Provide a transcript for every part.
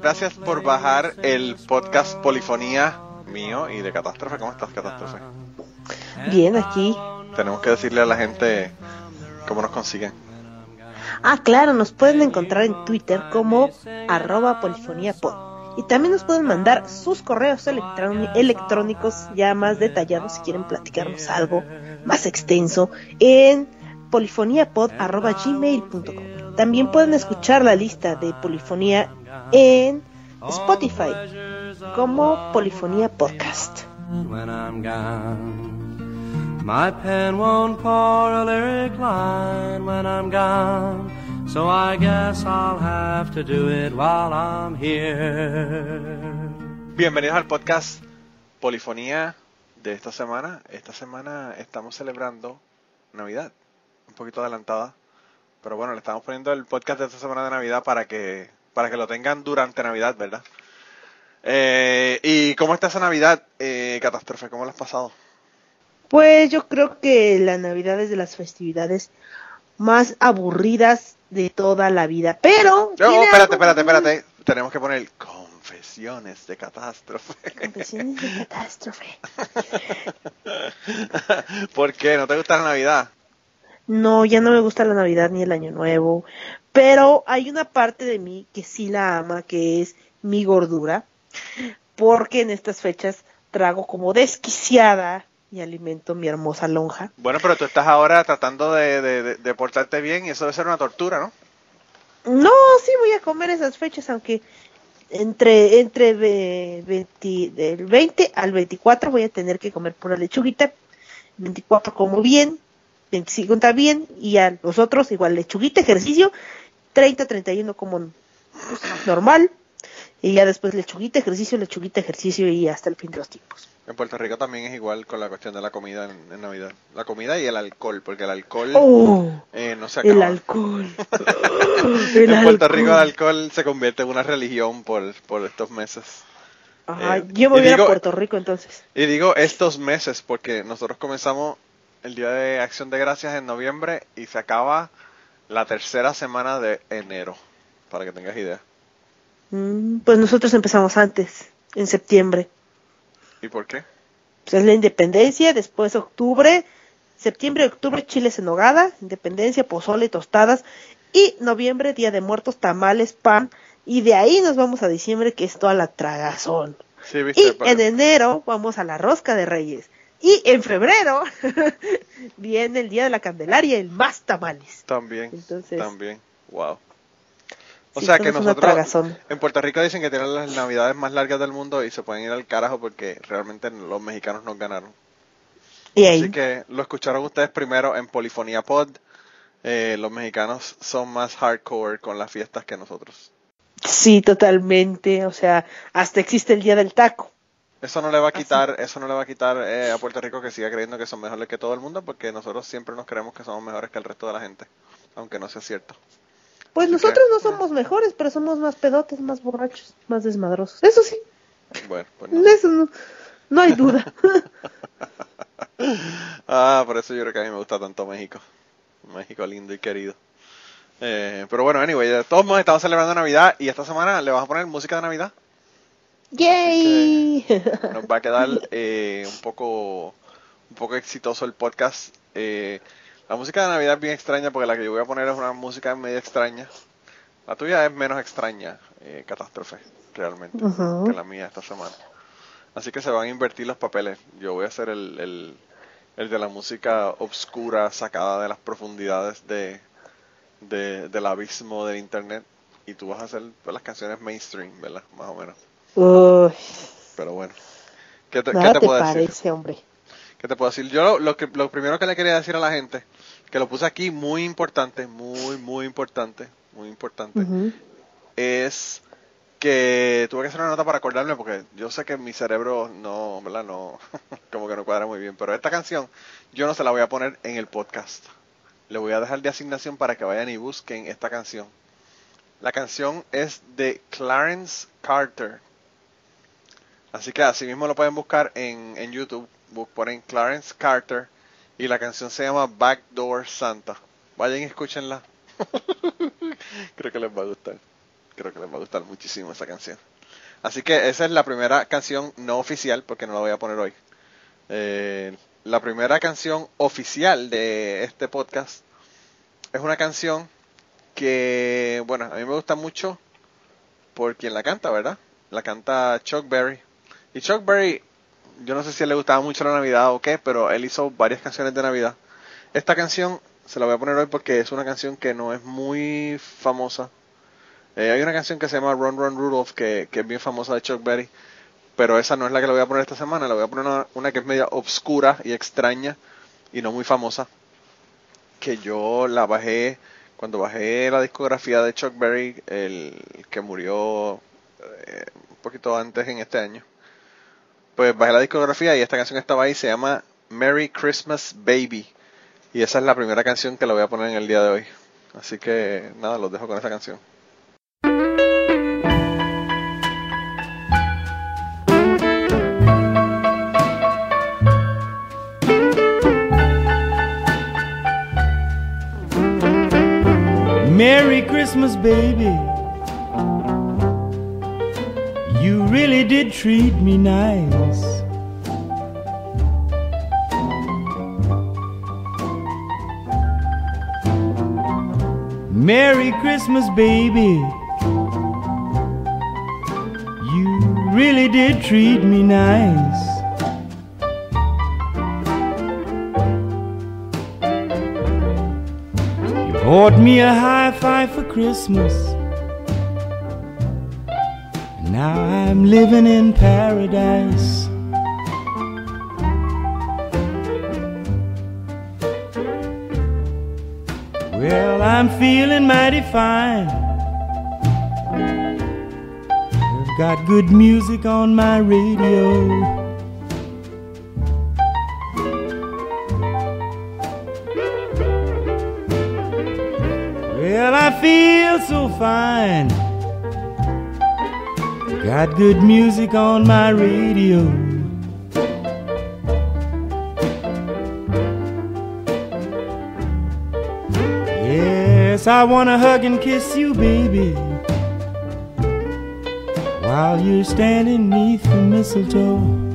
gracias por bajar el podcast Polifonía mío y de Catástrofe. ¿Cómo estás, Catástrofe? Bien, aquí. Tenemos que decirle a la gente cómo nos consiguen. Ah, claro, nos pueden encontrar en Twitter como arroba polifoniapod. Y también nos pueden mandar sus correos electrónicos ya más detallados si quieren platicarnos algo más extenso en polifoniapod.gmail.com. También pueden escuchar la lista de polifonía en Spotify como Polifonía Podcast. My pen won't pour a lyric line when I'm gone, so I guess I'll have to do it while I'm here. Bienvenidos al podcast Polifonía de esta semana. Esta semana estamos celebrando Navidad, un poquito adelantada, pero bueno, le estamos poniendo el podcast de esta semana de Navidad para que para que lo tengan durante Navidad, ¿verdad? Eh, ¿Y cómo está esa Navidad, eh, Catástrofe? ¿Cómo lo has pasado? Pues yo creo que la Navidad es de las festividades más aburridas de toda la vida. Pero. No, espérate, espérate, espérate. Tenemos que poner confesiones de catástrofe. Confesiones de catástrofe. ¿Por qué? ¿No te gusta la Navidad? No, ya no me gusta la Navidad ni el Año Nuevo. Pero hay una parte de mí que sí la ama, que es mi gordura. Porque en estas fechas trago como desquiciada y alimento mi hermosa lonja. Bueno, pero tú estás ahora tratando de, de, portarte bien y eso debe ser una tortura, ¿no? No, sí voy a comer esas fechas, aunque entre entre 20, del 20 al 24 voy a tener que comer pura lechuguita. 24 como bien, 25 está bien y a los otros igual lechuguita, ejercicio, 30, 31 como pues, normal y ya después lechuguita, ejercicio, lechuguita, ejercicio y hasta el fin de los tiempos. En Puerto Rico también es igual con la cuestión de la comida en, Navidad. La comida y el alcohol, porque el alcohol oh, eh, no se acaba. El alcohol. en Puerto Rico el alcohol se convierte en una religión por, por estos meses. Ajá, eh, yo voy a ir a Puerto Rico entonces. Y digo estos meses porque nosotros comenzamos el Día de Acción de Gracias en noviembre y se acaba la tercera semana de enero, para que tengas idea. Mm, pues nosotros empezamos antes, en septiembre. ¿Y por qué? Pues es la independencia, después octubre, septiembre, octubre, chiles en nogada, independencia, pozole, tostadas, y noviembre, día de muertos, tamales, pan, y de ahí nos vamos a diciembre, que es toda la tragazón. Sí, ¿viste? Y en enero vamos a la rosca de reyes. Y en febrero viene el día de la Candelaria, el más tamales. También. Entonces, también. Wow. O sea que nosotros en Puerto Rico dicen que tienen las navidades más largas del mundo y se pueden ir al carajo porque realmente los mexicanos nos ganaron. Así que lo escucharon ustedes primero en Polifonía Pod. Eh, los mexicanos son más hardcore con las fiestas que nosotros. Sí, totalmente. O sea, hasta existe el día del taco. Eso no le va a quitar, eso no le va a quitar eh, a Puerto Rico que siga creyendo que son mejores que todo el mundo, porque nosotros siempre nos creemos que somos mejores que el resto de la gente, aunque no sea cierto. Pues nosotros no somos mejores, pero somos más pedotes, más borrachos, más desmadrosos. Eso sí. Bueno, pues no. Eso no, no hay duda. ah, por eso yo creo que a mí me gusta tanto México. México lindo y querido. Eh, pero bueno, anyway, todos estamos celebrando Navidad y esta semana le vamos a poner música de Navidad. ¡Yay! Nos va a quedar eh, un poco un poco exitoso el podcast. Eh, la música de Navidad es bien extraña porque la que yo voy a poner es una música medio extraña. La tuya es menos extraña, eh, Catástrofe, realmente, que la mía esta semana. Así que se van a invertir los papeles. Yo voy a hacer el, el, de la música obscura sacada de las profundidades de, del abismo del internet. Y tú vas a hacer las canciones mainstream, ¿verdad? Más o menos. Pero bueno. ¿Qué te, ¿qué te, puedo parece, hombre? ¿Qué te puedo decir? Yo lo, que, lo primero que le quería decir a la gente, que lo puse aquí muy importante, muy, muy importante, muy importante, es que tuve que hacer una nota para acordarme porque yo sé que mi cerebro no, ¿verdad? No, como que no cuadra muy bien, pero esta canción yo no se la voy a poner en el podcast. Le voy a dejar de asignación para que vayan y busquen esta canción. La canción es de Clarence Carter. Así que así mismo lo pueden buscar en, en YouTube ponen Clarence Carter y la canción se llama Backdoor Santa. Vayan y escúchenla. Creo que les va a gustar. Creo que les va a gustar muchísimo esa canción. Así que esa es la primera canción no oficial, porque no la voy a poner hoy. Eh, la primera canción oficial de este podcast es una canción que, bueno, a mí me gusta mucho por quien la canta, ¿verdad? La canta Chuck Berry. Y Chuck Berry, yo no sé si le gustaba mucho la Navidad o qué, pero él hizo varias canciones de Navidad. Esta canción se la voy a poner hoy porque es una canción que no es muy famosa. Eh, hay una canción que se llama Run Run Rudolph que, es bien famosa de Chuck Berry, pero esa no es la que le voy a poner esta semana. Le voy a poner una, una que es media obscura y extraña y no muy famosa. Que yo la bajé cuando bajé la discografía de Chuck Berry, el que murió eh, un poquito antes en este año. Pues bajé la discografía y esta canción estaba ahí, se llama Merry Christmas Baby. Y esa es la primera canción que la voy a poner en el día de hoy. Así que nada, los dejo con esa canción. Merry Christmas, baby. You really did treat me nice. Merry Christmas, baby. You really did treat me nice. You bought me a high five for Christmas. Now I'm living in paradise. Well, I'm feeling mighty fine. I've got good music on my radio. Well, I feel so fine. Got good music on my radio. Yes, I wanna hug and kiss you, baby. While you're standing neath the mistletoe.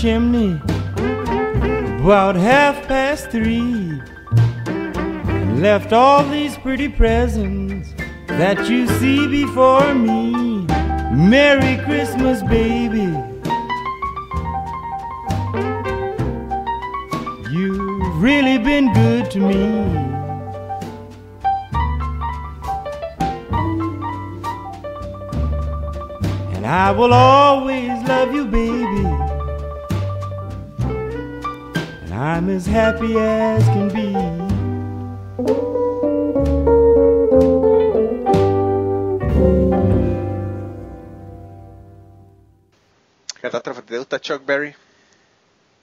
Chimney about half past three and left all these pretty presents that you see before me. Merry Christmas, baby. You've really been good to me. And I will always love you, baby. I'm as happy as can be. Catástrofe, ¿te gusta Chuck Berry?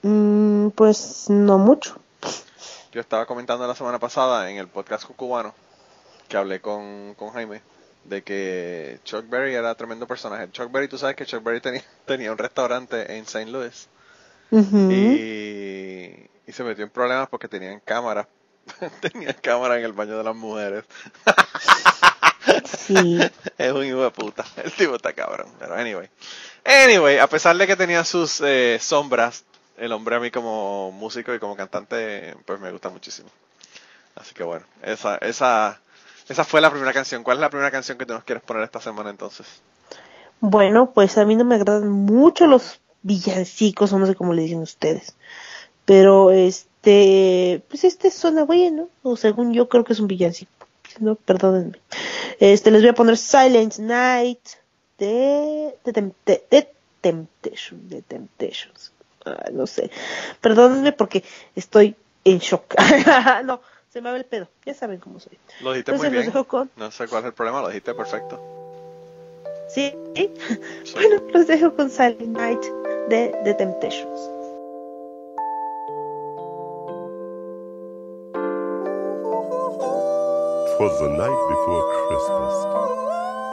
Mm, pues no mucho. Yo estaba comentando la semana pasada en el podcast cubano que hablé con, con Jaime de que Chuck Berry era tremendo personaje. Chuck Berry, tú sabes que Chuck Berry tenía, tenía un restaurante en St. Louis Y, y se metió en problemas porque tenían cámaras. tenían cámara en el baño de las mujeres. Sí. es un hijo de puta. El tipo está cabrón. Pero anyway. Anyway, a pesar de que tenía sus eh, sombras, el hombre a mí como músico y como cantante, pues me gusta muchísimo. Así que bueno, esa, esa, esa fue la primera canción. ¿Cuál es la primera canción que tú nos quieres poner esta semana entonces? Bueno, pues a mí no me agradan mucho los villancicos, o no sé cómo le dicen ustedes. Pero este, pues este suena bueno, o según yo creo que es un villancico. No, perdónenme. Este, les voy a poner Silent Night de, de, de Temptation, de Temptations. Ah, no sé. Perdónenme porque estoy en shock. no, se me va el pedo. Ya saben cómo soy. Lo dijiste muy bien. No sé cuál es el problema, lo dijiste perfecto. ¿Sí? bueno, los dejo con Silent Night de The Temptations. was the night before Christmas,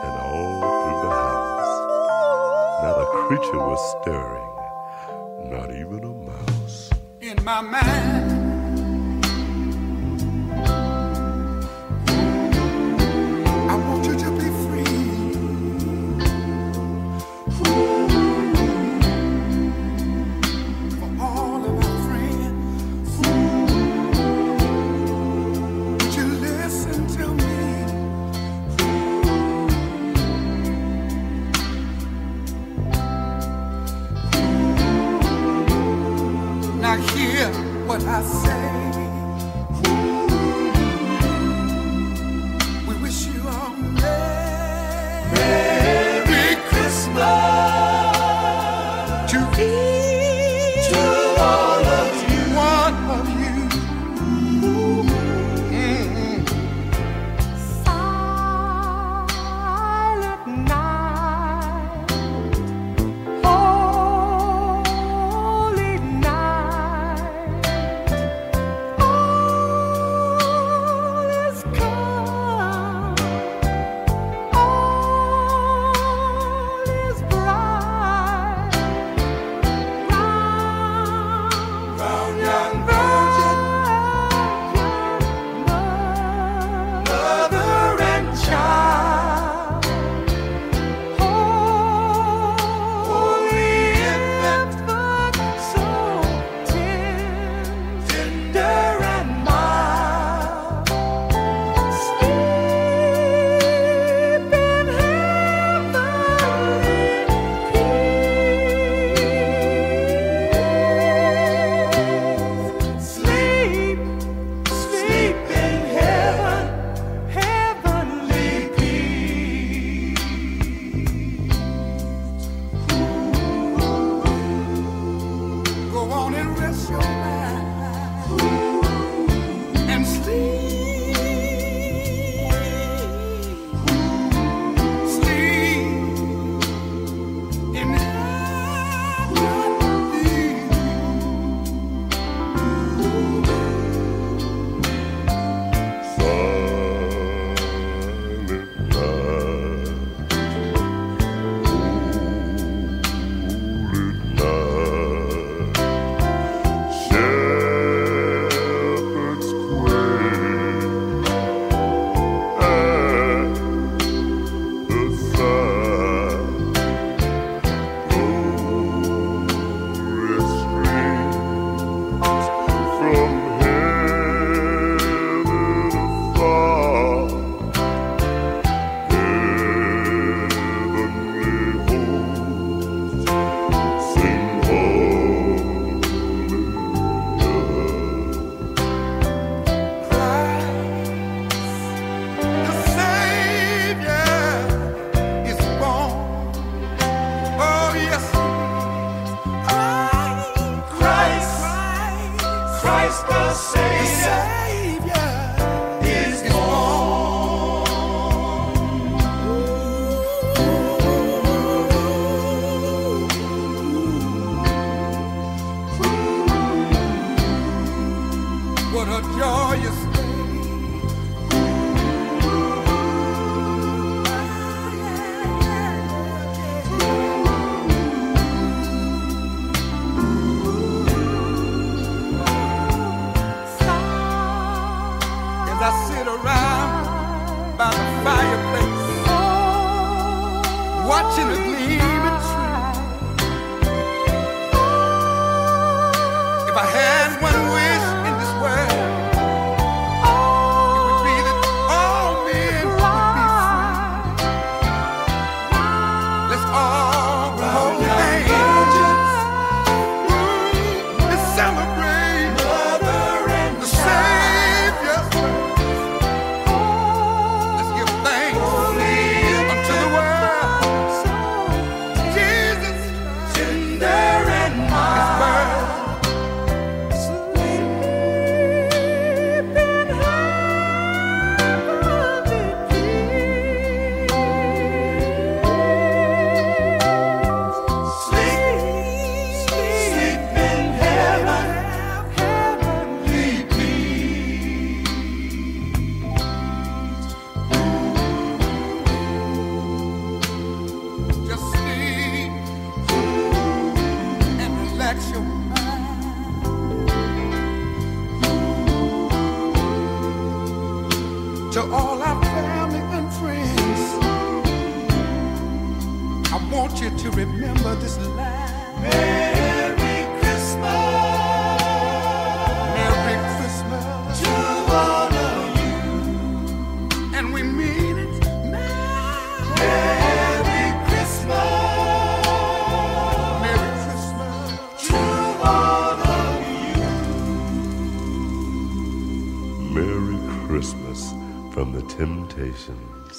and all through the house, not a creature was stirring, not even a mouse. In my mind.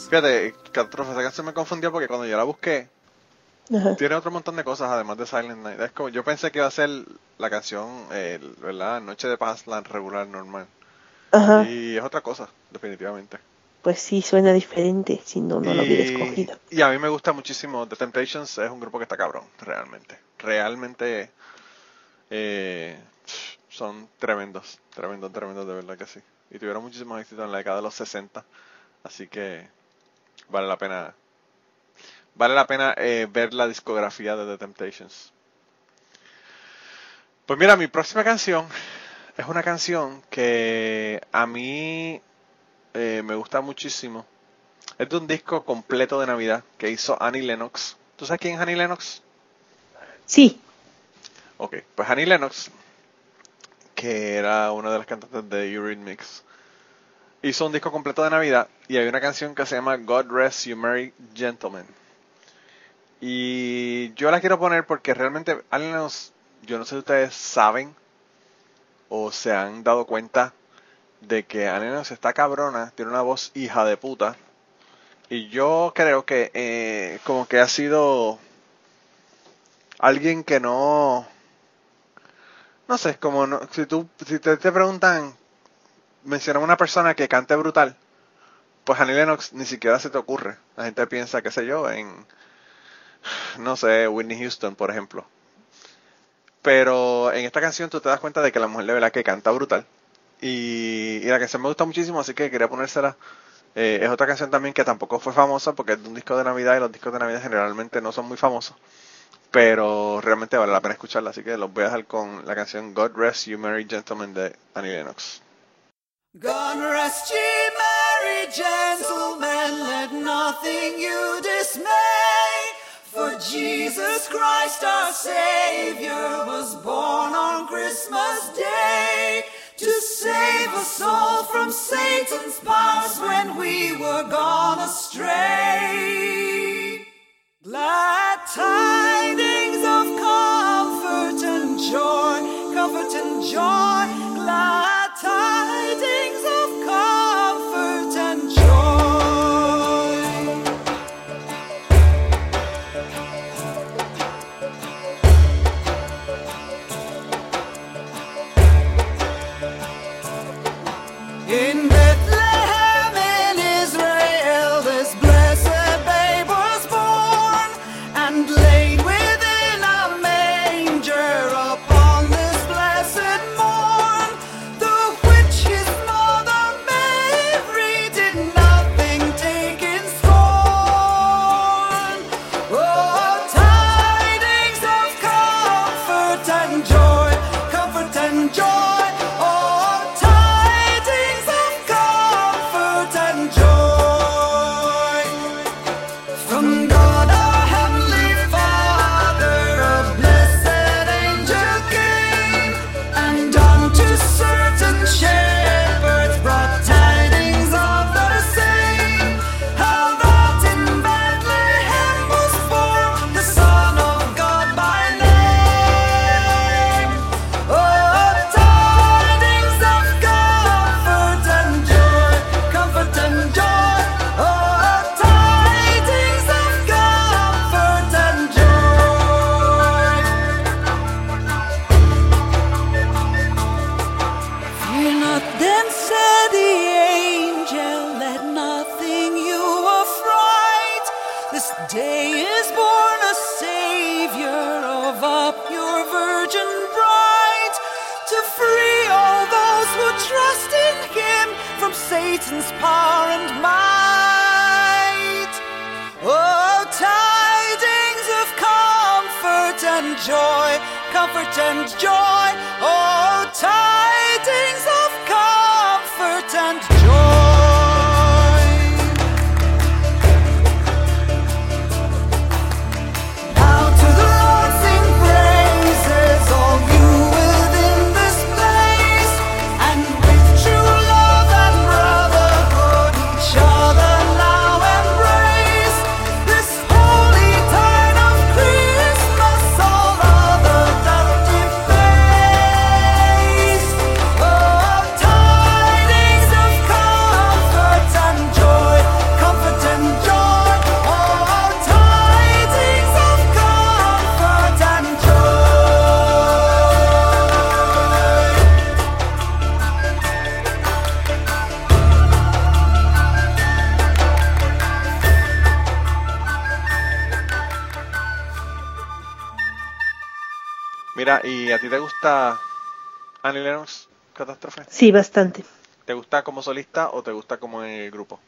Fíjate, Catástrofe, esa canción me confundió porque cuando yo la busqué, Ajá. tiene otro montón de cosas además de Silent Night. Es como, yo pensé que iba a ser la canción, eh, ¿verdad? Noche de Paz, la regular, normal. Ajá. Y es otra cosa, definitivamente. Pues sí, suena diferente, si no, no lo hubiera Y- escogido. Y a mí me gusta muchísimo. The Temptations es un grupo que está cabrón, realmente. Realmente eh, son tremendos, tremendos, tremendos, de verdad que sí. Y tuvieron muchísimos éxitos en la década de los 60. Así que vale la pena. Vale la pena eh, ver la discografía de The Temptations. Pues mira, mi próxima canción es una canción que a mí eh, me gusta muchísimo. Es de un disco completo de Navidad que hizo Annie Lennox. ¿Tú sabes quién es Annie Lennox? Sí, Ok, pues Annie Lennox, que era una de las cantantes de Eurythmics, hizo un disco completo de Navidad y hay una canción que se llama God Rest You Merry Gentlemen. Y yo la quiero poner porque realmente Lennox, yo no sé si ustedes saben o se han dado cuenta de que Lennox está cabrona, tiene una voz hija de puta. Y yo creo que eh, como que ha sido alguien que no no sé, como no, si tú si te, te preguntan menciona una persona que cante brutal, pues Annie Lennox ni siquiera se te ocurre. La gente piensa, qué sé yo, en no sé, Whitney Houston, por ejemplo. Pero en esta canción tú te das cuenta de que la mujer de verdad que canta brutal. Y, y la canción me gusta muchísimo, así que quería ponérsela. Eh, es otra canción también que tampoco fue famosa porque es de un disco de Navidad y los discos de Navidad generalmente no son muy famosos. Pero realmente vale la pena escucharla, así que los voy a dejar con la canción God Rest You Merry Gentlemen de Annie Lennox. God rest ye merry gentlemen, let nothing you dismay. For Jesus Christ our Savior was born on Christmas Day to save us all from Satan's powers when we were gone astray. Glad tidings of comfort and joy, comfort and joy, glad a ti te gusta Annie Lennox, Catástrofe? Sí, bastante. ¿Te gusta como solista o te gusta como en el grupo?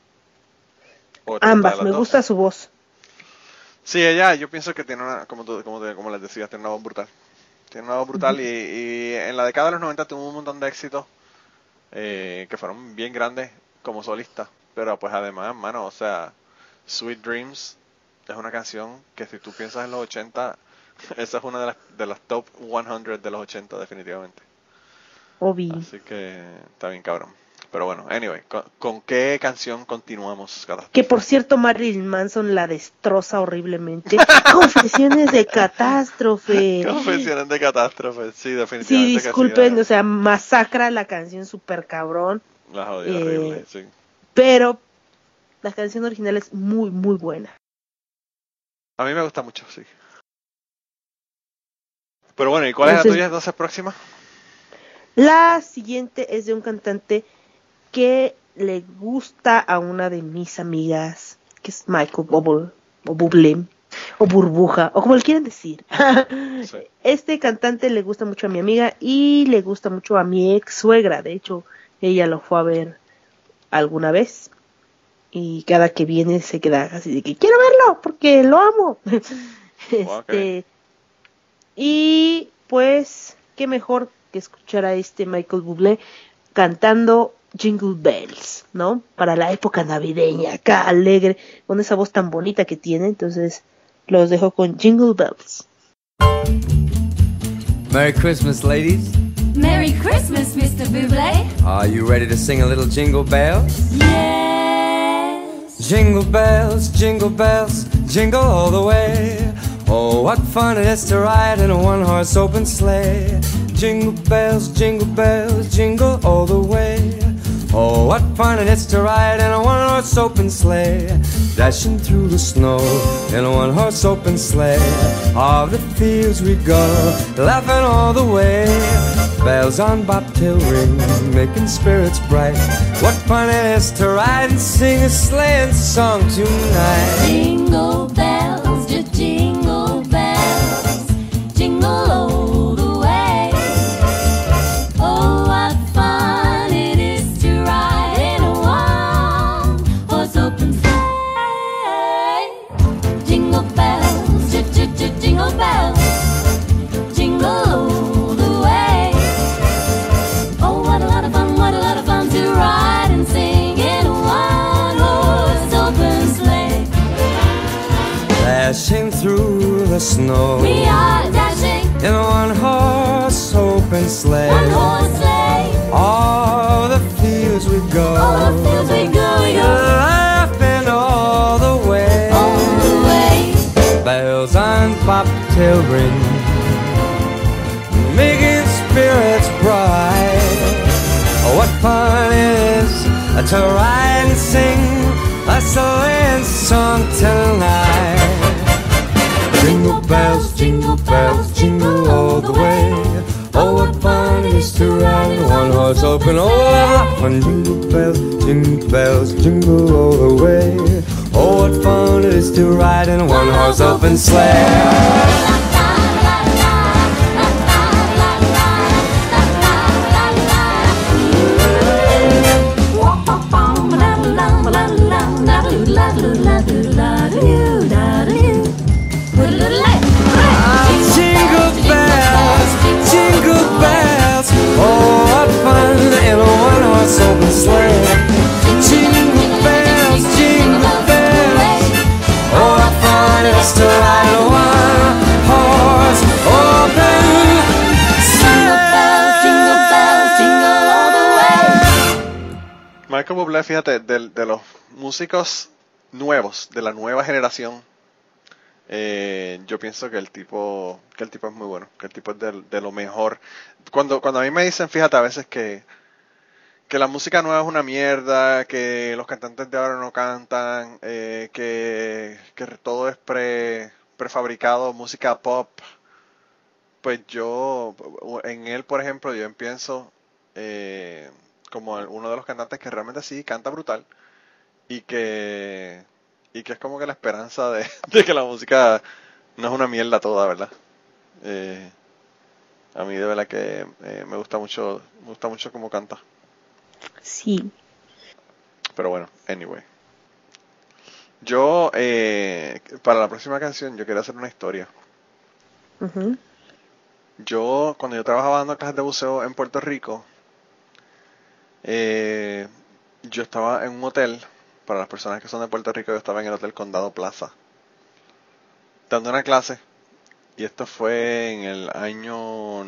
¿O te gusta Ambas, me dos? gusta su voz. Sí, ella, yo pienso que tiene una, como, tú- como, te- como les decía, tiene una voz brutal. Tiene una voz brutal y, y en la década de los 90 tuvo un montón de éxitos eh, que fueron bien grandes como solista. Pero pues además, mano, o sea, Sweet Dreams es una canción que si tú piensas en los 80, esa es una de las, de las top 100 de los 80 definitivamente. Obi. Así que está bien cabrón. Pero bueno, anyway, ¿con, con qué canción continuamos? Catástrofe? Que por cierto, Marilyn Manson la destroza horriblemente. Confesiones de catástrofe. Confesiones de catástrofe, sí, definitivamente. sí, disculpen, o sea, masacra la canción super cabrón. La jodida eh, horrible, sí. Pero la canción original es muy, muy buena. A mí me gusta mucho, sí. Pero bueno, ¿y cuál es la tuya entonces próxima? La siguiente es de un cantante que le gusta a una de mis amigas, que es Michael Bubble, o Bublé, o Burbuja, o como le quieran decir. Sí. Este cantante le gusta mucho a mi amiga y le gusta mucho a mi ex suegra. De hecho, ella lo fue a ver alguna vez. Y cada que viene se queda así de que quiero verlo porque lo amo. este, y pues, qué mejor que escuchar a este Michael Bublé cantando Jingle Bells, ¿no? Para la época navideña, acá alegre, con esa voz tan bonita que tiene. Entonces, los dejo con Jingle Bells. Merry Christmas, ladies. Merry Christmas, Mr. Buble. Are you ready to sing a little jingle bells? Yes. Jingle bells, jingle bells, jingle all the way. Oh, what fun it is to ride in a one horse open sleigh. Jingle bells, jingle bells, jingle all the way. Oh, what fun it is to ride in a one horse open sleigh. Dashing through the snow in a one horse open sleigh. All the fields we go, laughing all the way. Bells on bobtail ring, making spirits bright. What fun it is to ride and sing a sleighing song tonight. Jingle bells, the snow We are dashing in a one horse open sleigh. one horse sleigh. All the fields we go, All the fields we go, we go laughing all the way. all the way. Bells on bobtail ring, making spirits bright. Oh, what fun it is to ride and sing a sleighing song tonight. Jingle bells, jingle bells, jingle all the way. Oh, what fun it is to ride in one horse open. Oh, what! Jingle bells, jingle bells, jingle all the way. Oh, what fun it is to ride in a one horse open sleigh. One horse open sleigh. Jingle bells, jingle bells. Oh, what fun it is to ride in a one horse open Michael Bublé, fíjate, de, de los músicos nuevos, de la nueva generación, eh, yo pienso que el tipo que el tipo es muy bueno, que el tipo es de, de lo mejor. Cuando, cuando a mí me dicen, fíjate, a veces que, que la música nueva es una mierda, que los cantantes de ahora no cantan, eh, que, que todo es pre, prefabricado, música pop, pues yo, en él, por ejemplo, yo pienso eh, como uno de los cantantes que realmente sí canta brutal y que y que es como que la esperanza de, que la música no es una mierda toda, ¿verdad? Eh, A mí de verdad que eh, me gusta mucho, me gusta mucho cómo canta. Sí. Pero bueno, anyway. Yo, eh, para la próxima canción, yo quería hacer una historia. Ujú. Yo, cuando yo trabajaba dando clases de buceo en Puerto Rico, eh, yo estaba en un hotel, para las personas que son de Puerto Rico, yo estaba en el Hotel Condado Plaza, dando una clase, y esto fue en el año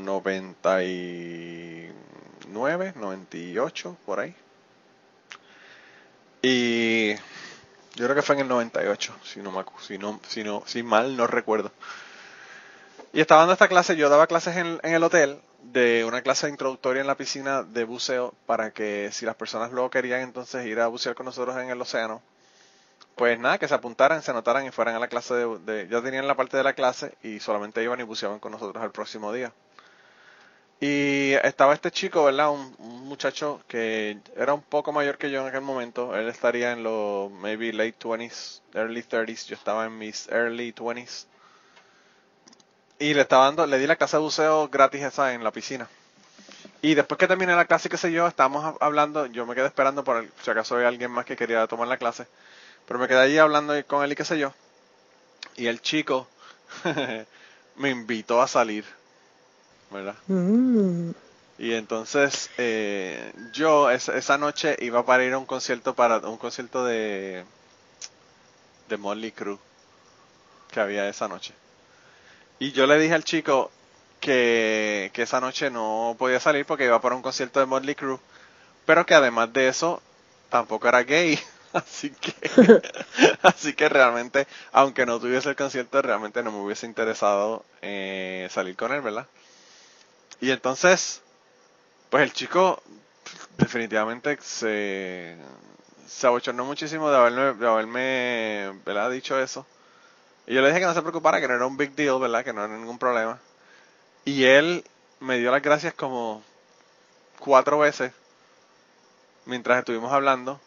99, 98, por ahí. Y yo creo que fue en el 98, si no, si no, si no, si mal no recuerdo. Y estaba dando esta clase, yo daba clases en, el hotel de una clase introductoria en la piscina de buceo para que si las personas luego querían entonces ir a bucear con nosotros en el océano, pues nada, que se apuntaran, se anotaran y fueran a la clase de- ya tenían la parte de la clase y solamente iban y buceaban con nosotros el próximo día. Y estaba este chico, ¿verdad? Un, muchacho que era un poco mayor que yo en aquel momento. Él estaría en los maybe late 20s, early 30s. Yo estaba en mis early 20s. Y le estaba dando, le di la clase de buceo gratis esa en la piscina. Y después que terminé la clase, qué sé yo, estábamos hab- hablando, yo me quedé esperando por el, si acaso había alguien más que quería tomar la clase. Pero me quedé allí hablando con él y qué sé yo. Y el chico me invitó a salir. ¿Verdad? Mm. Y entonces eh, yo esa, esa noche iba para ir a un concierto para un concierto de de Molly Crew que había esa noche. Y yo le dije al chico que, que esa noche no podía salir porque iba para un concierto de Motley Crue, pero que además de eso tampoco era gay. Así que, así que realmente, aunque no tuviese el concierto, realmente no me hubiese interesado eh, salir con él, ¿verdad? Y entonces, pues el chico definitivamente se, se abochornó muchísimo de haberme, de haberme ¿verdad? dicho eso. Y yo le dije que no se preocupara, que no era un big deal, ¿verdad? Que no era ningún problema. Y él me dio las gracias como cuatro veces mientras estuvimos hablando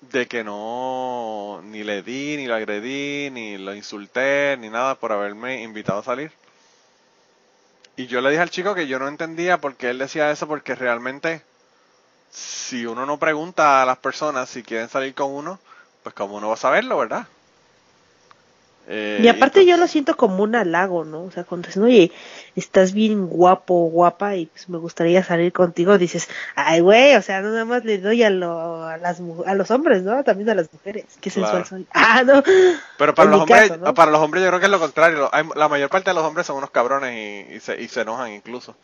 de que no ni le di, ni lo agredí, ni lo insulté, ni nada por haberme invitado a salir. Y yo le dije al chico que yo no entendía por qué él decía eso, porque realmente si uno no pregunta a las personas si quieren salir con uno, pues como uno va a saberlo, ¿verdad? Eh, Y aparte entonces- yo lo siento como un halago, ¿no? O sea, cuando dicen, oye, estás bien guapo guapa y pues me gustaría salir contigo, dices, ay, güey, o sea, no nada más le doy a, lo, a, las, a los hombres, ¿no? También a las mujeres. Qué sensual Claro. soy. Ah, no. Pero para En los hombres, caso, ¿no? para los hombres yo creo que es lo contrario. La mayor parte de los hombres son unos cabrones y, y se, y se enojan incluso.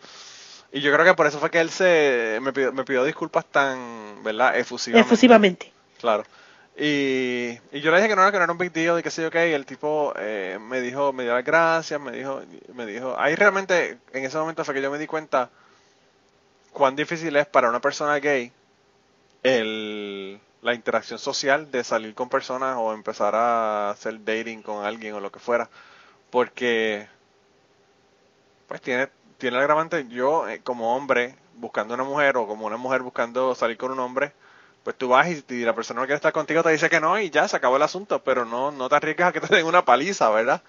Y yo creo que por eso fue que él se me pidió, me pidió disculpas tan, ¿verdad? Efusivamente. Efusivamente. Claro. Y, y yo le dije que no, que no era un big deal y que yo qué, y el tipo eh, me dijo, me dio las gracias, me dijo, me dijo, ahí realmente, en ese momento fue que yo me di cuenta cuán difícil es para una persona gay el, la interacción social de salir con personas o empezar a hacer dating con alguien o lo que fuera, porque pues tiene, tiene el agravante, yo eh, como hombre buscando una mujer o como una mujer buscando salir con un hombre, pues tú vas y, la persona no quiere estar contigo, te dice que no y ya se acabó el asunto, pero no, no te arriesgas a que te den una paliza, ¿verdad?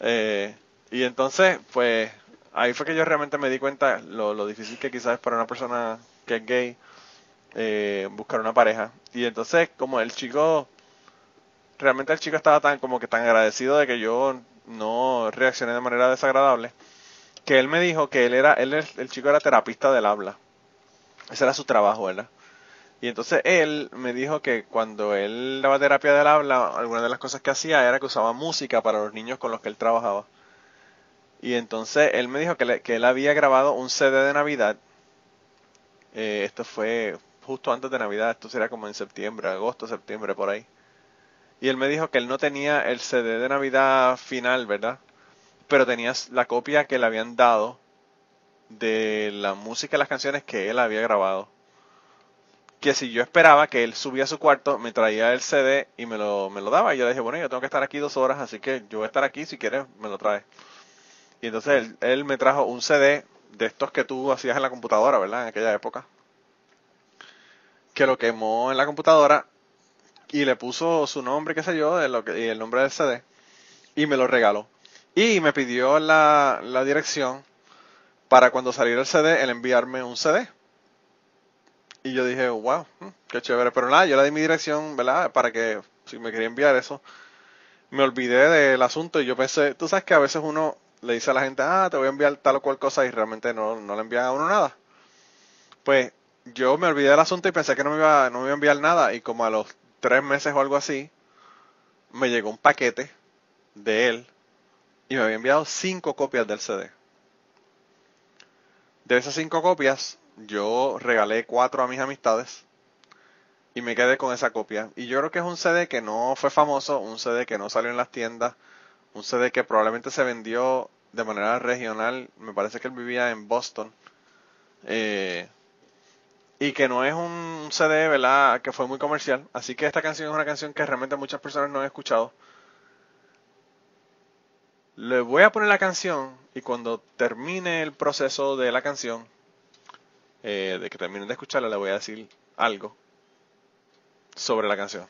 Eh, y entonces, pues ahí fue que yo realmente me di cuenta lo, lo difícil que quizás es para una persona que es gay eh, buscar una pareja. Y entonces, como el chico, realmente el chico estaba tan como que tan agradecido de que yo no reaccioné de manera desagradable, que él me dijo que él era, él, el chico era terapista del habla. Ese era su trabajo, ¿verdad? Y entonces él me dijo que cuando él daba terapia del habla, alguna de las cosas que hacía era que usaba música para los niños con los que él trabajaba. Y entonces él me dijo que, le- él había grabado un CD de Navidad. Eh, esto fue justo antes de Navidad, esto sería como en septiembre, agosto, septiembre, por ahí. Y él me dijo que él no tenía el CD de Navidad final, ¿verdad? Pero tenía la copia que le habían dado de la música y las canciones que él había grabado que si yo esperaba que él subía a su cuarto, me traía el CD y me lo, me lo daba. Y yo dije, bueno, yo tengo que estar aquí dos horas, así que yo voy a estar aquí, si quieres, me lo traes. Y entonces él, él me trajo un CD de estos que tú hacías en la computadora, ¿verdad? En aquella época. Que lo quemó en la computadora y le puso su nombre, qué sé yo, y el nombre del CD. Y me lo regaló. Y me pidió la, la dirección para cuando saliera el CD, él enviarme un CD. Y yo dije, wow, mm, qué chévere. Pero nada, yo le di mi dirección, ¿verdad? Para que, si me quería enviar eso, me olvidé del asunto y yo pensé, tú sabes que a veces uno le dice a la gente, ah, te voy a enviar tal o cual cosa y realmente no, no le envían a uno nada. Pues yo me olvidé del asunto y pensé que no me iba, no me iba a enviar nada y como a los tres meses o algo así, me llegó un paquete de él y me había enviado cinco copias del CD. De esas cinco copias, yo regalé cuatro a mis amistades y me quedé con esa copia. Y yo creo que es un CD que no fue famoso, un CD que no salió en las tiendas, un CD que probablemente se vendió de manera regional. Me parece que él vivía en Boston. Eh, y que no es un CD, ¿verdad? Que fue muy comercial. Así que esta canción es una canción que realmente muchas personas no han escuchado. Le voy a poner la canción y cuando termine el proceso de la canción, eh, de que terminen de escucharla, le voy a decir algo sobre la canción.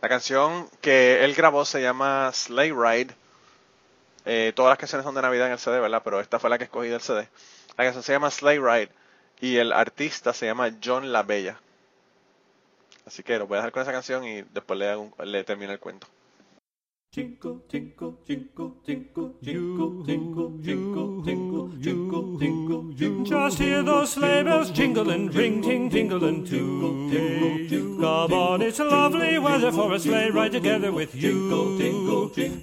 La canción que él grabó se llama Sleigh Ride. Eh, todas las canciones son de Navidad en el CD, ¿verdad? Pero esta fue la que escogí del CD. La canción se llama Sleigh Ride y el artista se llama John La Bella. Así que lo voy a dejar con esa canción y después le, hago le termino el cuento. Jingle, jingle, jingle, jingle, jingle, jingle, jingle, jingle, jingle, jingle, jingle. Just hear those sleigh bells jingling, ring, ting, tingling too. Come on, it's lovely weather for a sleigh ride together with you.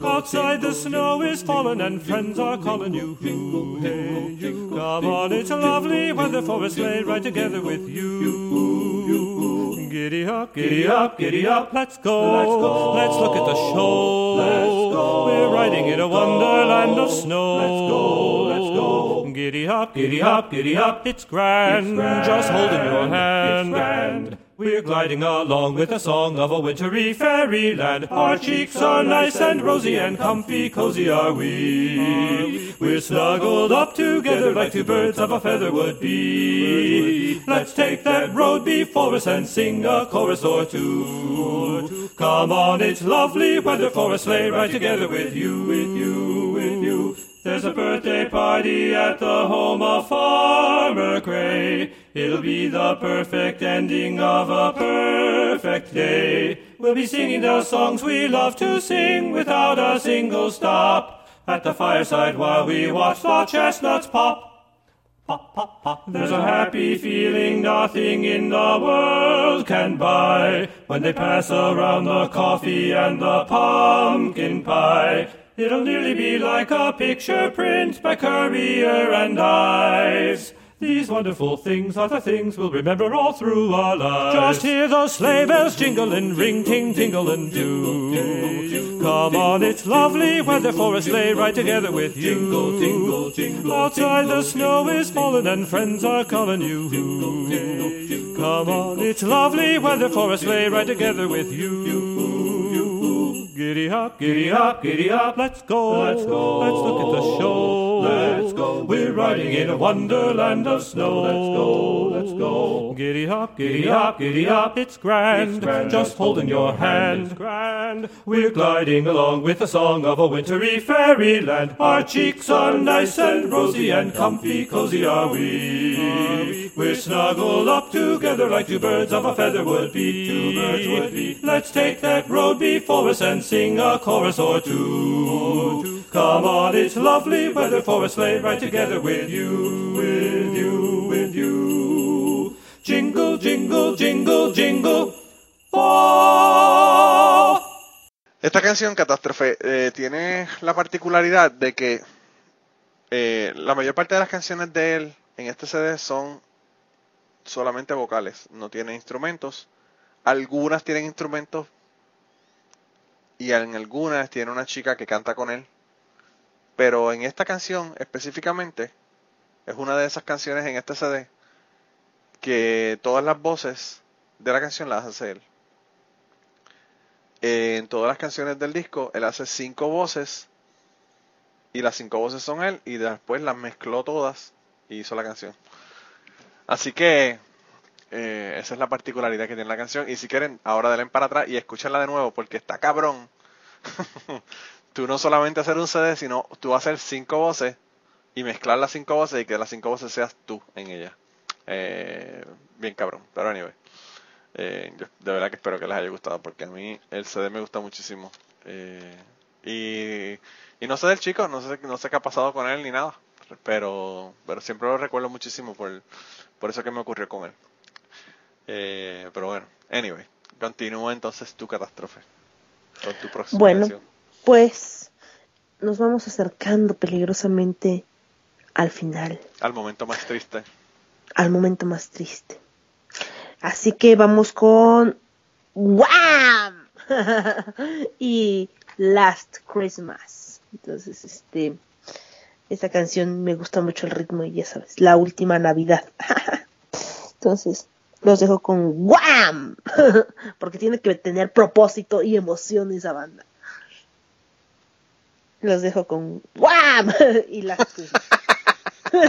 Outside the snow is falling and friends are calling you. Come on, it's lovely weather for a sleigh ride together with you. Giddy up, giddy up, giddy up, let's go. Let's go. Let's look at the show. Let's go. We're riding in a wonderland of snow. Let's go. Let's go. Giddy up, giddy up, giddy up, it's grand. Just holding your hand. We're gliding along with the song of a wintry fairyland. Our cheeks are nice and rosy and comfy, cozy are we. We're snuggled up together like two birds of a feather would be. Let's take that road before us and sing a chorus or two. Come on, it's lovely weather for a sleigh ride together with you, with you, with you. There's a birthday party at the home of It'll be the perfect ending of a perfect day. We'll be singing the songs we love to sing without a single stop. At the fireside while we watch the chestnuts pop. Pop, pop, pop. There's a happy feeling nothing in the world can buy when they pass around the coffee and the pumpkin pie. It'll nearly be like a picture print by Currier and Ives. These wonderful things are the things we'll remember all through our lives. Just hear those sleigh bells jingling, ring, ting, tingling, do. Come on, it's lovely weather for a sleigh ride together with you. Jingle, jingle, jingle. Outside the snow is falling and friends are calling you. Come on, it's lovely weather for a sleigh ride together with you. Giddy up, giddy up, giddy up, let's go. Let's go. Let's look at the show. Let's go. We're riding in a wonderland of snow. Let's go. Let's go. Giddy up, giddy up, giddy up, it's grand. It's grand. Just holding your hand. It's grand. We're gliding along with the song of a wintry fairyland. Our cheeks are nice and rosy and comfy, cozy are we. We're snuggled up together like two birds of a feather would be. Two birds would be. Let's take that road before us and sing a chorus or two. Come on, it's lovely weather for a sleigh ride together with you, with you, with you. Jingle, jingle, jingle, jingle. Oh! Esta canción, Catástrofe, eh, tiene la particularidad de que eh, la mayor parte de las canciones de él en este CD son solamente vocales, no tiene instrumentos. Algunas tienen instrumentos y en algunas tiene una chica que canta con él. Pero en esta canción específicamente es una de esas canciones en este CD que todas las voces de la canción las hace él. En todas las canciones del disco él hace cinco voces y las cinco voces son él y después las mezcló todas y hizo la canción. Así que eh, esa es la particularidad que tiene la canción. Y si quieren, ahora denle para atrás y escúchenla de nuevo porque está cabrón. tú no solamente hacer un CD, sino tú hacer cinco voces y mezclar las cinco voces y que las cinco voces seas tú en ella. Eh, bien cabrón, pero anyway. Eh, de verdad que espero que les haya gustado porque a mí el CD me gusta muchísimo. Eh, y, y no sé del chico, no sé, no sé qué ha pasado con él ni nada, pero, pero siempre lo recuerdo muchísimo por, por eso que me ocurrió con él. Eh, pero bueno, anyway, continúa entonces tu catástrofe con tu próxima Bueno, pues nos vamos acercando peligrosamente al final, Al momento más triste. al momento más triste. Así que vamos con Wham y Last Christmas. Entonces, este, esta canción me gusta mucho el ritmo y ya sabes, la última Navidad. Entonces, los dejo con Wham porque tiene que tener propósito y emoción esa banda. Los dejo con Wham y Last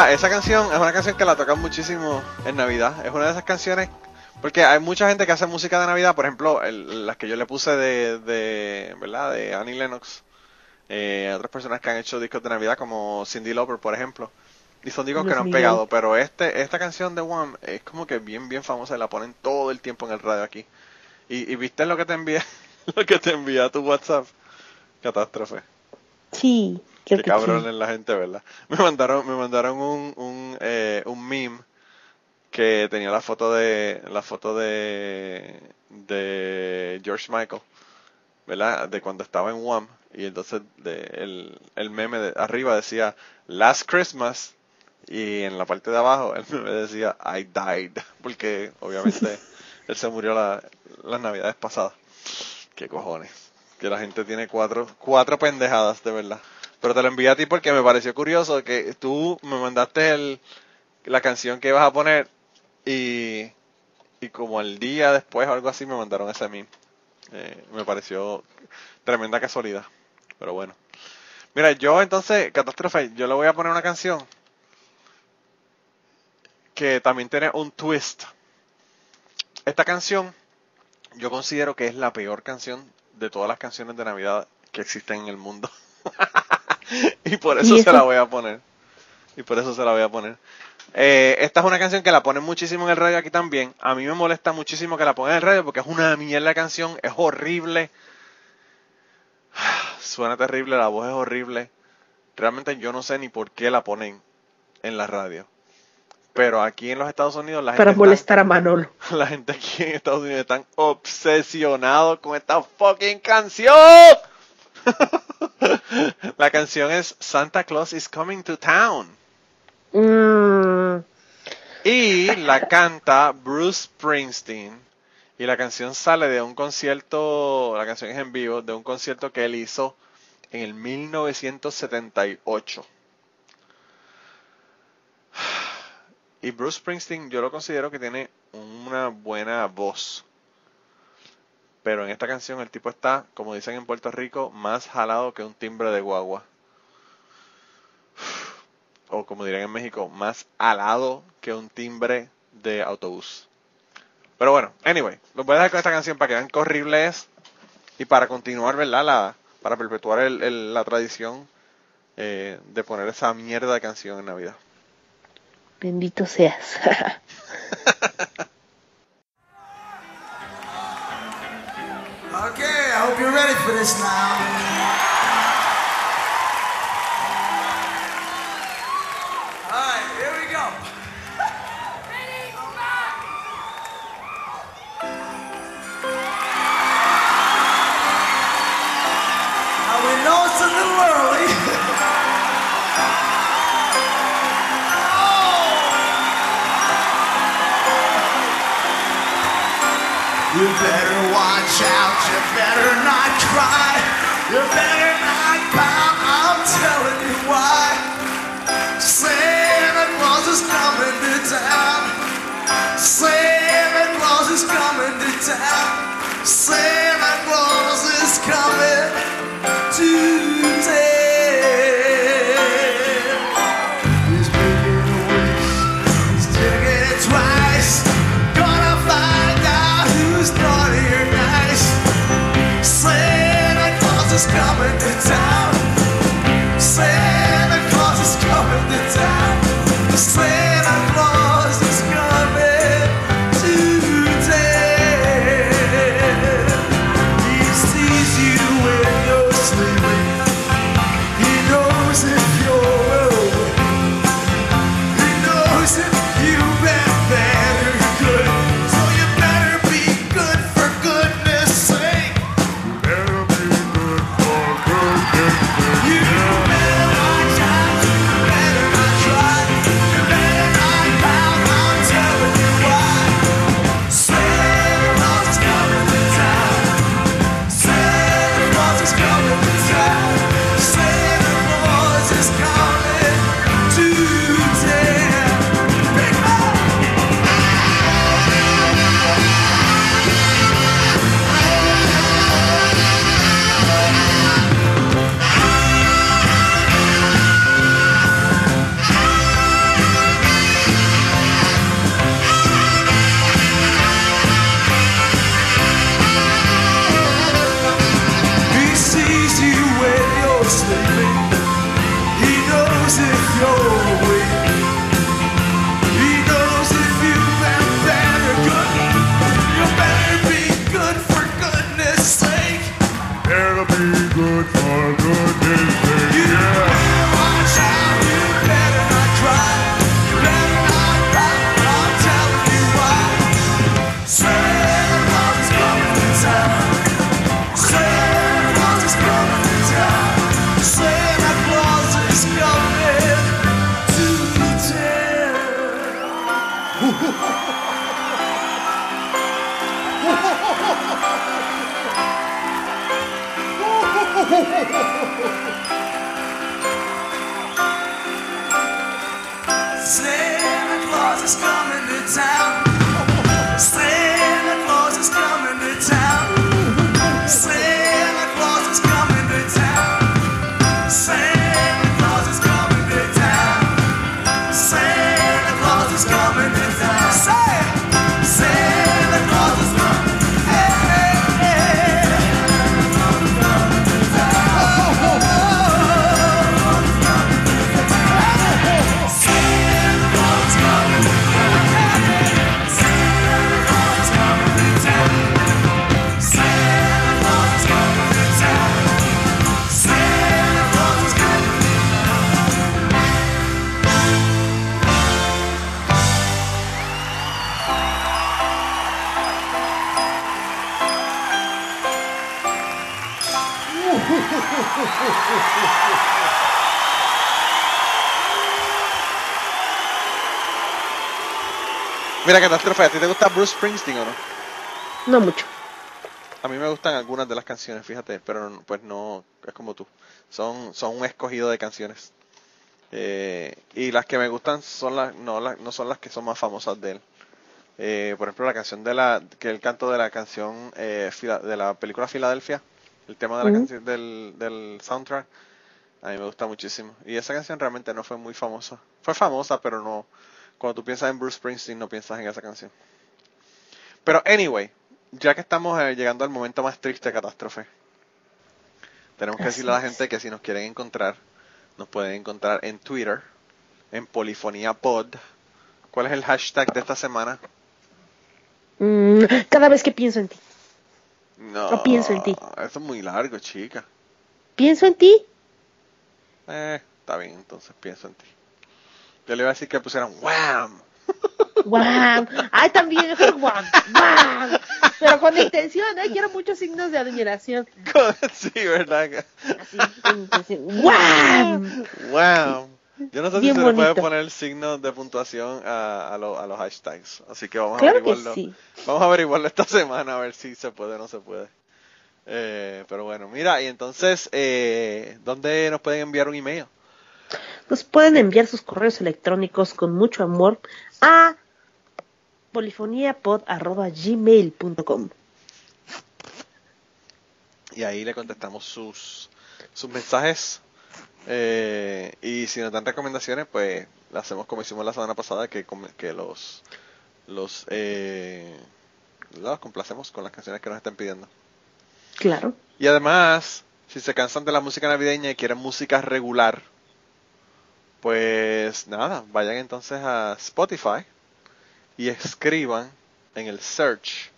Mira, esa canción es una canción que la tocan muchísimo en Navidad. Es una de esas canciones. Porque hay mucha gente que hace música de Navidad, por ejemplo, el- las que yo le puse de, de ¿verdad? De Annie Lennox. Eh, otras personas que han hecho discos de Navidad, como Cindy Lauper, por ejemplo. Y son discos que no han pegado, pero este, esta canción de One es como que bien, bien famosa y la ponen todo el tiempo en el radio aquí. Y, y viste lo que te envié, lo que te envía a tu WhatsApp. Catástrofe. Sí, creo Qué cabrón sí. es la gente, ¿verdad? Me mandaron, me mandaron un, un, eh, un meme que tenía la foto de, la foto de, de George Michael, ¿verdad? De cuando estaba en Wham. Y entonces de, el, el meme de arriba decía Last Christmas y en la parte de abajo el meme decía I died, porque obviamente él se murió la, las navidades pasadas. Qué cojones. Que la gente tiene cuatro, cuatro pendejadas, de verdad. Pero te lo envié a ti porque me pareció curioso que tú me mandaste el, la canción que ibas a poner y, y como el día después o algo así me mandaron ese meme. Eh, me pareció tremenda casualidad. Pero bueno. Mira, yo entonces, Catástrofe, yo le voy a poner una canción que también tiene un twist. Esta canción yo considero que es la peor canción de todas las canciones de Navidad que existen en el mundo. y por eso ¿Y se la voy a poner. Y por eso se la voy a poner. Eh, esta es una canción que la ponen muchísimo en el radio aquí también. A mí me molesta muchísimo que la pongan en el radio porque es una mierda de canción, es horrible. Suena terrible, la voz es horrible. Realmente yo no sé ni por qué la ponen en la radio. Pero aquí en los Estados Unidos la gente Para está- molestar a Manolo. la gente aquí en Estados Unidos están obsesionados con esta fucking canción. la canción es Santa Claus is Coming to Town. Mm, Y la canta Bruce Springsteen. Y la canción sale de un concierto, la canción es en vivo, de un concierto que él hizo en el 1978. Y Bruce Springsteen yo lo considero que tiene una buena voz. Pero en esta canción el tipo está, como dicen en Puerto Rico, más jalado que un timbre de guagua. O como dirían en México, más alado que un timbre de autobús. Pero bueno, anyway, los voy a dejar con esta canción para que vean qué horrible es. Y para continuar, ¿verdad? La, para perpetuar el- el- la tradición eh, de poner esa mierda de canción en Navidad. bendito seas. hope you're ready for this now. Cry, you better not pout, I'm telling you why. Santa Claus is coming to town. Santa Claus is coming to town. Mira, Catástrofe, ¿a ti te gusta Bruce Springsteen o no? No mucho. A mí me gustan algunas de las canciones, fíjate, pero pues no, es como tú. Son, son un escogido de canciones. Eh, y las que me gustan son las, no, las, no son las que son más famosas de él. Eh, por ejemplo, la canción de la, que él cantó de la canción eh, de la película Filadelfia, el tema de la Ujú. canción del, del soundtrack, a mí me gusta muchísimo. Y esa canción realmente no fue muy famosa. Fue famosa, pero no, cuando tú piensas en Bruce Springsteen no piensas en esa canción. Pero anyway, ya que estamos eh, llegando al momento más triste de catástrofe, tenemos que Así decirle a la gente que si nos quieren encontrar, nos pueden encontrar en Twitter, en Polifonía Pod. ¿Cuál es el hashtag de esta semana? Mm, cada vez que pienso en ti. No, No pienso en ti. Eso es muy largo, chica. Pienso en ti. Eh, está bien, entonces pienso en ti. Yo le iba a decir que pusieran wham. ¡Guau! ¡Ay, también! mejor ¡Guau! ¡Guau! Pero con intención, ¿eh? Quiero muchos signos de admiración. sí, ¿verdad? Así, con intención. ¡Guau! Wow. Yo no sé Bien si se le puede poner signos de puntuación a, a, lo- a los hashtags. Así que vamos Claro a averiguarlo. sí. Vamos a averiguarlo esta semana a ver si se puede o no se puede. Eh, pero bueno, mira, y entonces, eh, ¿dónde nos pueden enviar un email? Nos pueden enviar sus correos electrónicos con mucho amor a polifoniapod.gmail.com Y ahí le contestamos sus, sus mensajes. Eh, y si nos dan recomendaciones, pues lo hacemos como hicimos la semana pasada, que, que los, los, eh, los complacemos con las canciones que nos estén pidiendo. Claro. Y además, si se cansan de la música navideña y quieren música regular, pues nada, vayan entonces a Spotify y escriban en el search,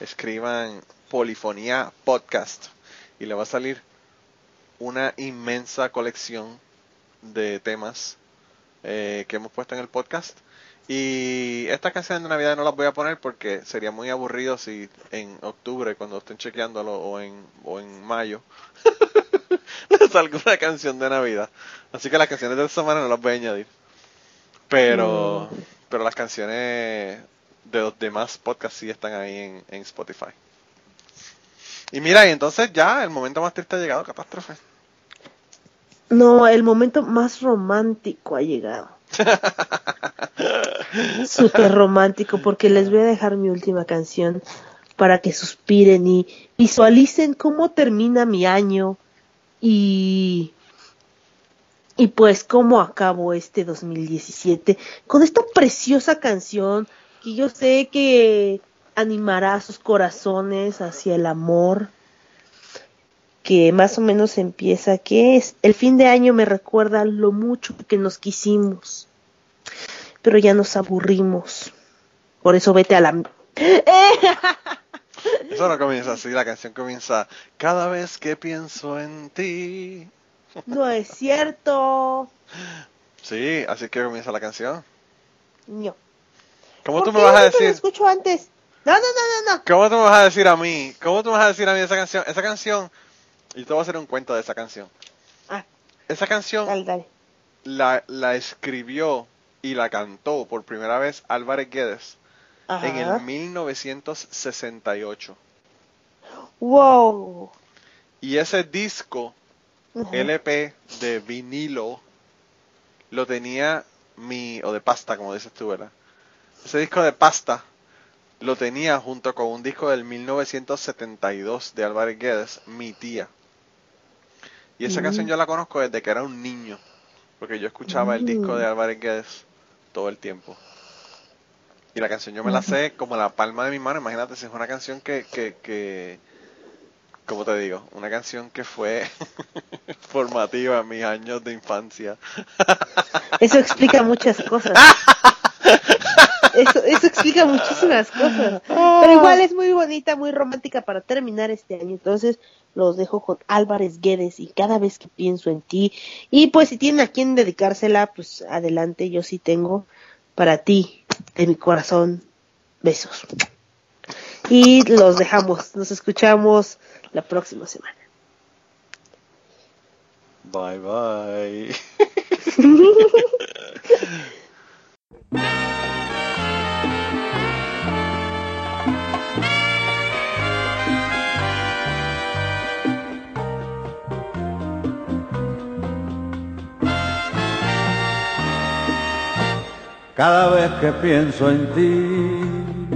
escriban Polifonía Podcast y le va a salir una inmensa colección de temas eh, que hemos puesto en el podcast. Y estas canciones de Navidad no las voy a poner porque sería muy aburrido si en octubre, cuando estén chequeándolo, o en, o en mayo, salga una canción de Navidad. Así que las canciones de esta semana no las voy a añadir. Pero, pero las canciones de los demás podcasts sí están ahí en, en Spotify. Y mira, y entonces ya el momento más triste ha llegado, catástrofe. No, el momento más romántico ha llegado. Súper romántico, porque les voy a dejar mi última canción para que suspiren y visualicen cómo termina mi año y, y pues cómo acabo este 2017 con esta preciosa canción que yo sé que animará sus corazones hacia el amor que más o menos empieza, que es el fin de año me recuerda lo mucho que nos quisimos, pero ya nos aburrimos. Por eso vete a la... Eso no comienza así, la canción comienza cada vez que pienso en ti. No es cierto. Sí, así que comienza la canción. No. ¿Cómo ¿Por tú me vas a decir? escucho antes. No, no, no, no, no. ¿Cómo tú me vas a decir a mí? ¿Cómo tú me vas a decir a mí esa canción? Esa canción, y te voy a hacer un cuento de esa canción. Ah. Esa canción Dale, dale. la, la escribió y la cantó por primera vez Álvarez Guedes Ajá. en el 1968. Wow. Y ese disco. LP de vinilo, lo tenía mi, o de pasta, como dices tú, ¿verdad? Ese disco de pasta lo tenía junto con un disco del 1972 de Álvarez Guedes, mi tía. Y esa Mm. canción yo la conozco desde que era un niño, porque yo escuchaba el disco de Álvarez Guedes todo el tiempo. Y la canción yo me la sé como la palma de mi mano, imagínate si es una canción que, que, que como te digo, una canción que fue formativa en mis años de infancia. Eso explica muchas cosas. Eso, eso explica muchísimas cosas. Pero igual es muy bonita, muy romántica para terminar este año. Entonces los dejo con Álvarez Guedes y cada vez que pienso en ti. Y pues si tienen a quien dedicársela, pues adelante, yo sí tengo para ti, de mi corazón, besos. Y los dejamos, nos escuchamos la próxima semana. Bye bye. Cada vez que pienso en ti,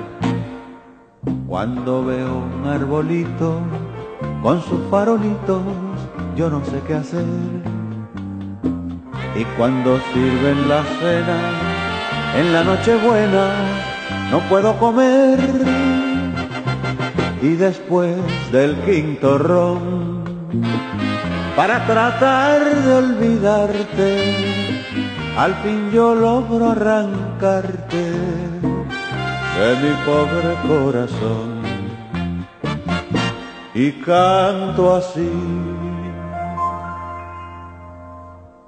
cuando veo un arbolito con sus farolitos, yo no sé qué hacer. Y cuando sirven la cena en la noche buena, no puedo comer. Y después del quinto ron, para tratar de olvidarte, al fin yo logro arrancarte de mi pobre corazón y canto así.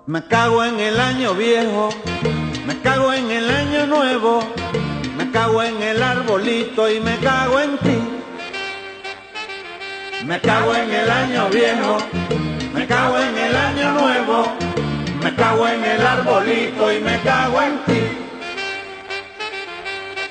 Me cago en el año viejo, me cago en el año nuevo, me cago en el arbolito y me cago en ti. Me cago en el año viejo, me cago en el año nuevo, me cago en el arbolito y me cago en ti.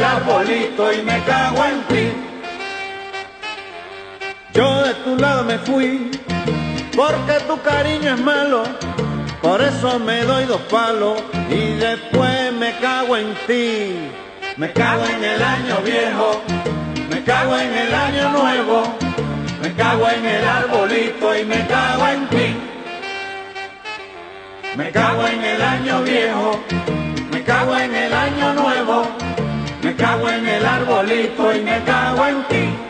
El arbolito y me cago en ti. Yo de tu lado me fui, porque tu cariño es malo, por eso me doy dos palos y después me cago en ti. Me cago en el año viejo, me cago en el año nuevo, me cago en el arbolito y me cago en ti. Me cago en el año viejo, me cago en el año nuevo, cago en el arbolito y me cago en ti.